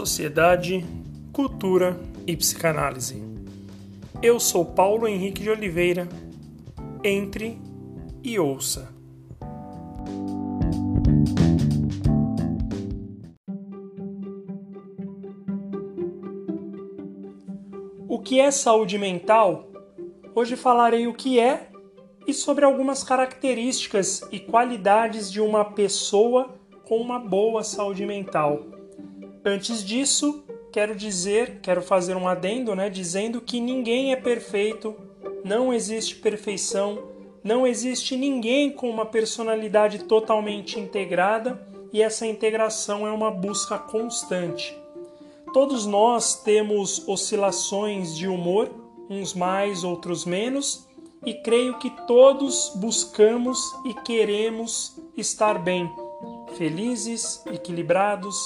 sociedade, cultura e psicanálise. Eu sou Paulo Henrique de Oliveira. Entre e ouça. O que é saúde mental? Hoje falarei o que é e sobre algumas características e qualidades de uma pessoa com uma boa saúde mental. Antes disso, quero dizer, quero fazer um adendo, né, dizendo que ninguém é perfeito, não existe perfeição, não existe ninguém com uma personalidade totalmente integrada e essa integração é uma busca constante. Todos nós temos oscilações de humor, uns mais, outros menos, e creio que todos buscamos e queremos estar bem, felizes, equilibrados,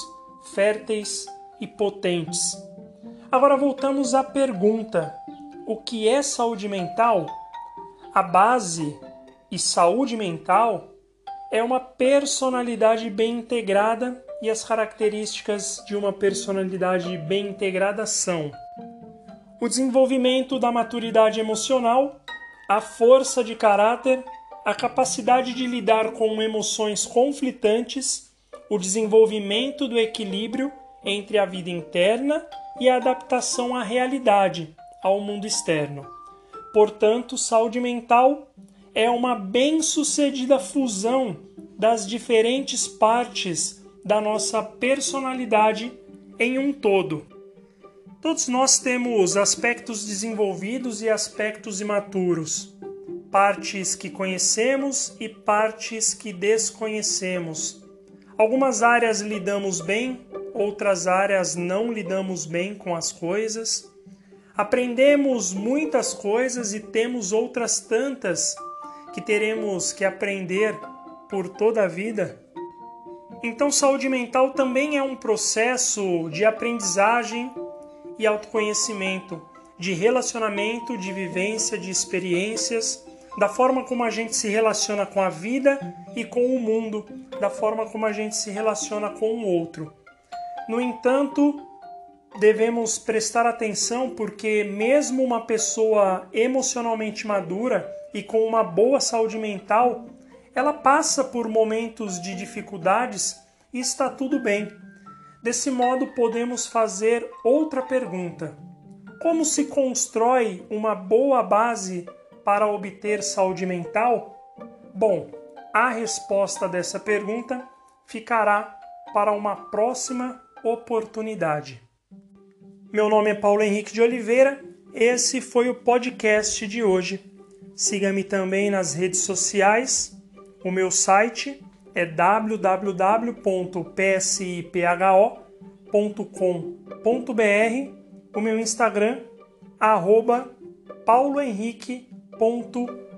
férteis e potentes. Agora voltamos à pergunta: o que é saúde mental? A base e saúde mental é uma personalidade bem integrada e as características de uma personalidade bem integrada são o desenvolvimento da maturidade emocional, a força de caráter, a capacidade de lidar com emoções conflitantes o desenvolvimento do equilíbrio entre a vida interna e a adaptação à realidade, ao mundo externo. Portanto, saúde mental é uma bem-sucedida fusão das diferentes partes da nossa personalidade em um todo. Todos nós temos aspectos desenvolvidos e aspectos imaturos, partes que conhecemos e partes que desconhecemos Algumas áreas lidamos bem, outras áreas não lidamos bem com as coisas. Aprendemos muitas coisas e temos outras tantas que teremos que aprender por toda a vida. Então, saúde mental também é um processo de aprendizagem e autoconhecimento, de relacionamento, de vivência, de experiências da forma como a gente se relaciona com a vida e com o mundo, da forma como a gente se relaciona com o outro. No entanto, devemos prestar atenção porque, mesmo uma pessoa emocionalmente madura e com uma boa saúde mental, ela passa por momentos de dificuldades e está tudo bem. Desse modo, podemos fazer outra pergunta: Como se constrói uma boa base para obter saúde mental? Bom, a resposta dessa pergunta ficará para uma próxima oportunidade. Meu nome é Paulo Henrique de Oliveira, esse foi o podcast de hoje. Siga-me também nas redes sociais. O meu site é www.psipho.com.br. O meu Instagram, arroba Paulo Henrique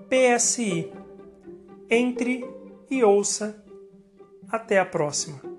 psi. Entre e ouça. Até a próxima.